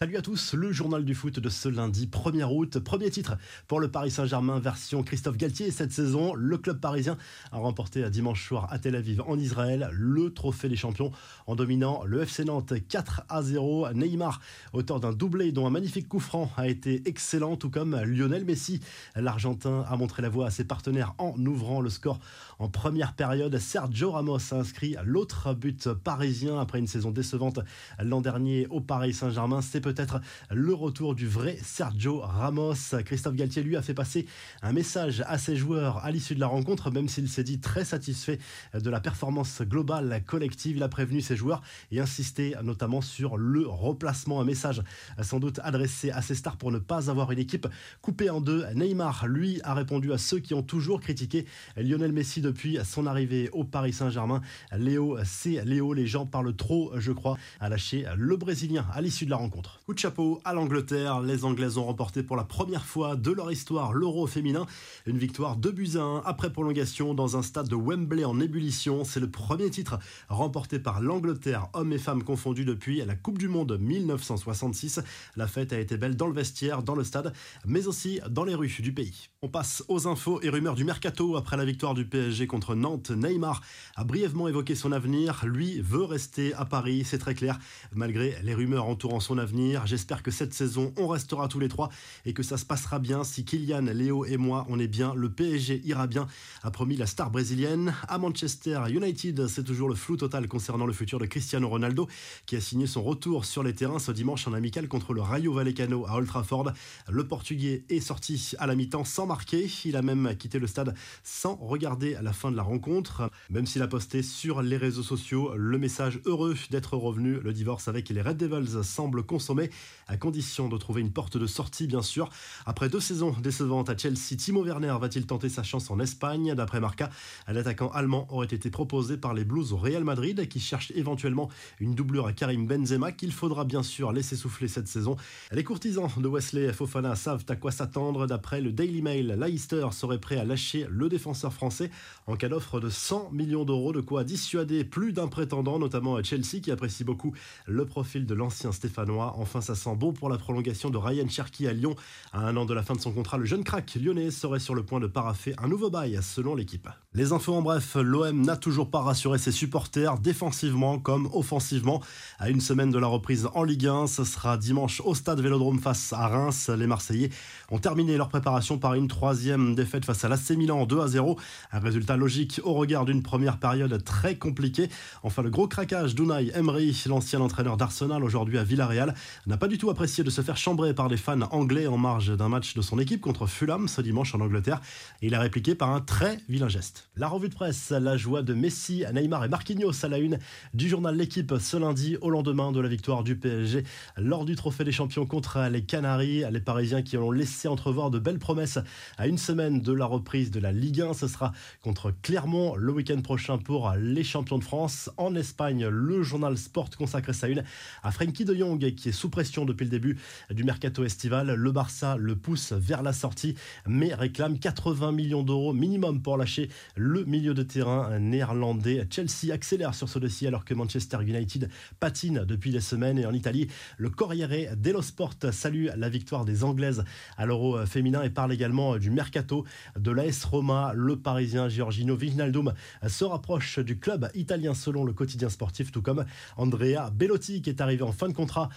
Salut à tous, le journal du foot de ce lundi 1er août. Premier titre pour le Paris Saint-Germain version Christophe Galtier cette saison. Le club parisien a remporté dimanche soir à Tel Aviv en Israël le trophée des champions en dominant le FC Nantes 4 à 0. Neymar, auteur d'un doublé dont un magnifique coup franc a été excellent, tout comme Lionel Messi. L'Argentin a montré la voie à ses partenaires en ouvrant le score en première période. Sergio Ramos a inscrit l'autre but parisien après une saison décevante l'an dernier au Paris Saint-Germain. Peut-être le retour du vrai Sergio Ramos. Christophe Galtier lui a fait passer un message à ses joueurs à l'issue de la rencontre, même s'il s'est dit très satisfait de la performance globale collective. Il a prévenu ses joueurs et insisté notamment sur le replacement. Un message sans doute adressé à ses stars pour ne pas avoir une équipe coupée en deux. Neymar, lui, a répondu à ceux qui ont toujours critiqué Lionel Messi depuis son arrivée au Paris Saint-Germain. Léo, c'est Léo, les gens parlent trop, je crois, a lâché le Brésilien à l'issue de la rencontre. Coup de chapeau à l'Angleterre. Les Anglaises ont remporté pour la première fois de leur histoire l'Euro féminin. Une victoire de buts à 1 après prolongation dans un stade de Wembley en ébullition. C'est le premier titre remporté par l'Angleterre, hommes et femmes confondus depuis la Coupe du Monde 1966. La fête a été belle dans le vestiaire, dans le stade, mais aussi dans les rues du pays. On passe aux infos et rumeurs du mercato après la victoire du PSG contre Nantes. Neymar a brièvement évoqué son avenir. Lui veut rester à Paris, c'est très clair, malgré les rumeurs entourant son avenir. J'espère que cette saison, on restera tous les trois et que ça se passera bien. Si Kylian, Léo et moi, on est bien, le PSG ira bien, a promis la star brésilienne. À Manchester United, c'est toujours le flou total concernant le futur de Cristiano Ronaldo, qui a signé son retour sur les terrains ce dimanche en amical contre le Rayo Vallecano à Old Trafford. Le Portugais est sorti à la mi-temps sans marquer. Il a même quitté le stade sans regarder la fin de la rencontre. Même s'il a posté sur les réseaux sociaux le message heureux d'être revenu, le divorce avec les Red Devils semble consommé à condition de trouver une porte de sortie, bien sûr. Après deux saisons décevantes à Chelsea, Timo Werner va-t-il tenter sa chance en Espagne? D'après Marca, l'attaquant allemand aurait été proposé par les Blues au Real Madrid, qui cherche éventuellement une doublure à Karim Benzema, qu'il faudra bien sûr laisser souffler cette saison. Les courtisans de Wesley Fofana savent à quoi s'attendre. D'après le Daily Mail, Leicester serait prêt à lâcher le défenseur français en cas d'offre de 100 millions d'euros, de quoi dissuader plus d'un prétendant, notamment à Chelsea, qui apprécie beaucoup le profil de l'ancien Stéphanois. Enfin, ça sent bon pour la prolongation de Ryan Cherky à Lyon. À un an de la fin de son contrat, le jeune crack lyonnais serait sur le point de paraffer un nouveau bail, selon l'équipe. Les infos en bref, l'OM n'a toujours pas rassuré ses supporters, défensivement comme offensivement. À une semaine de la reprise en Ligue 1, ce sera dimanche au stade Vélodrome face à Reims. Les Marseillais ont terminé leur préparation par une troisième défaite face à l'AC Milan 2 à 0. Un résultat logique au regard d'une première période très compliquée. Enfin, le gros craquage d'Unai Emery, l'ancien entraîneur d'Arsenal aujourd'hui à Villarreal, n'a pas du tout apprécié de se faire chambrer par des fans anglais en marge d'un match de son équipe contre Fulham ce dimanche en Angleterre. Et il a répliqué par un très vilain geste. La revue de presse, la joie de Messi, Neymar et Marquinhos à la une du journal L'équipe ce lundi au lendemain de la victoire du PSG lors du trophée des champions contre les Canaries. Les Parisiens qui ont laissé entrevoir de belles promesses à une semaine de la reprise de la Ligue 1. Ce sera contre Clermont le week-end prochain pour les champions de France. En Espagne, le journal Sport consacre sa une à Frankie de Jong qui est sous pression depuis le début du mercato estival. Le Barça le pousse vers la sortie, mais réclame 80 millions d'euros minimum pour lâcher le milieu de terrain néerlandais. Chelsea accélère sur ce dossier alors que Manchester United patine depuis des semaines. Et en Italie, le Corriere dello Sport salue la victoire des Anglaises à l'Euro féminin et parle également du mercato de l'AS Roma. Le Parisien Giorgino Vignaldum se rapproche du club italien selon le quotidien sportif, tout comme Andrea Bellotti qui est arrivé en fin de contrat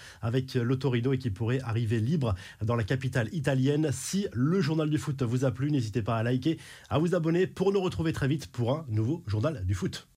l'Autorino et qui pourrait arriver libre dans la capitale italienne. Si le journal du foot vous a plu, n'hésitez pas à liker, à vous abonner pour nous retrouver très vite pour un nouveau journal du foot.